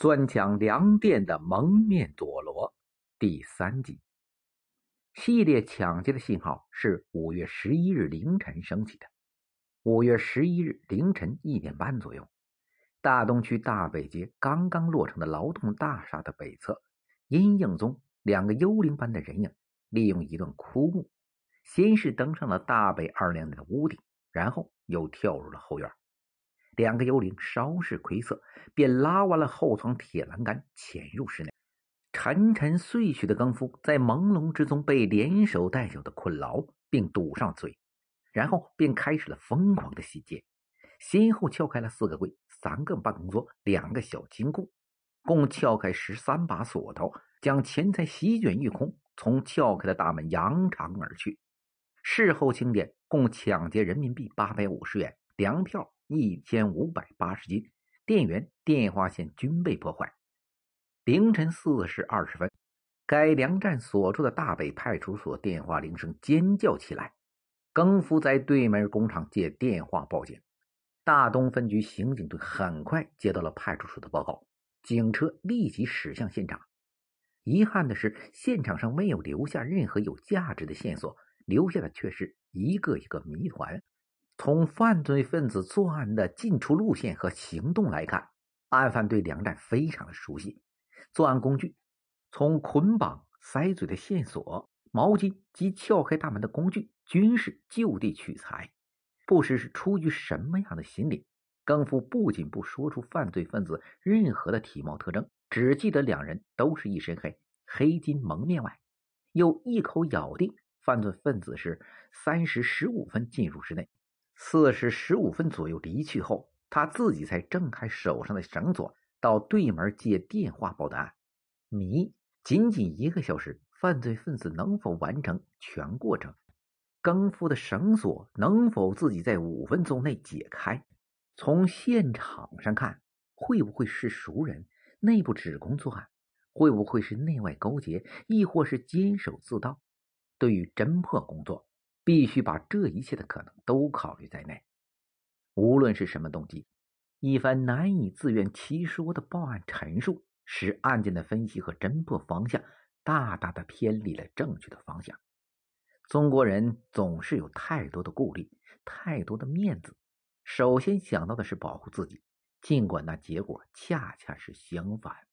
钻抢粮店的蒙面佐罗第三集。系列抢劫的信号是五月十一日凌晨升起的。五月十一日凌晨一点半左右，大东区大北街刚刚落成的劳动大厦的北侧，阴影中两个幽灵般的人影，利用一段枯木，先是登上了大北二连的屋顶，然后又跳入了后院。两个幽灵稍事窥色，便拉完了后窗铁栏杆，潜入室内。沉沉睡去的更夫在朦胧之中被连手带脚的困牢，并堵上嘴，然后便开始了疯狂的洗劫，先后撬开了四个柜、三个办公桌、两个小金库，共撬开十三把锁头，将钱财席卷一空，从撬开的大门扬长而去。事后清点，共抢劫人民币八百五十元，粮票。一千五百八十斤，电源、电话线均被破坏。凌晨四时二十分，该粮站所处的大北派出所电话铃声尖叫起来。更夫在对门工厂接电话报警，大东分局刑警队很快接到了派出所的报告，警车立即驶向现场。遗憾的是，现场上没有留下任何有价值的线索，留下的却是一个一个谜团。从犯罪分子作案的进出路线和行动来看，案犯对粮站非常的熟悉。作案工具，从捆绑、塞嘴的线索、毛巾及撬开大门的工具，均是就地取材。不知是出于什么样的心理，更夫不仅不说出犯罪分子任何的体貌特征，只记得两人都是一身黑，黑金蒙面外，又一口咬定犯罪分子是三时十五分进入室内。四时十五分左右离去后，他自己才挣开手上的绳索，到对门接电话报的案。谜：仅仅一个小时，犯罪分子能否完成全过程？更夫的绳索能否自己在五分钟内解开？从现场上看，会不会是熟人？内部指控作案，会不会是内外勾结，亦或是监守自盗？对于侦破工作。必须把这一切的可能都考虑在内。无论是什么动机，一番难以自圆其说的报案陈述，使案件的分析和侦破方向大大的偏离了正确的方向。中国人总是有太多的顾虑，太多的面子，首先想到的是保护自己，尽管那结果恰恰是相反。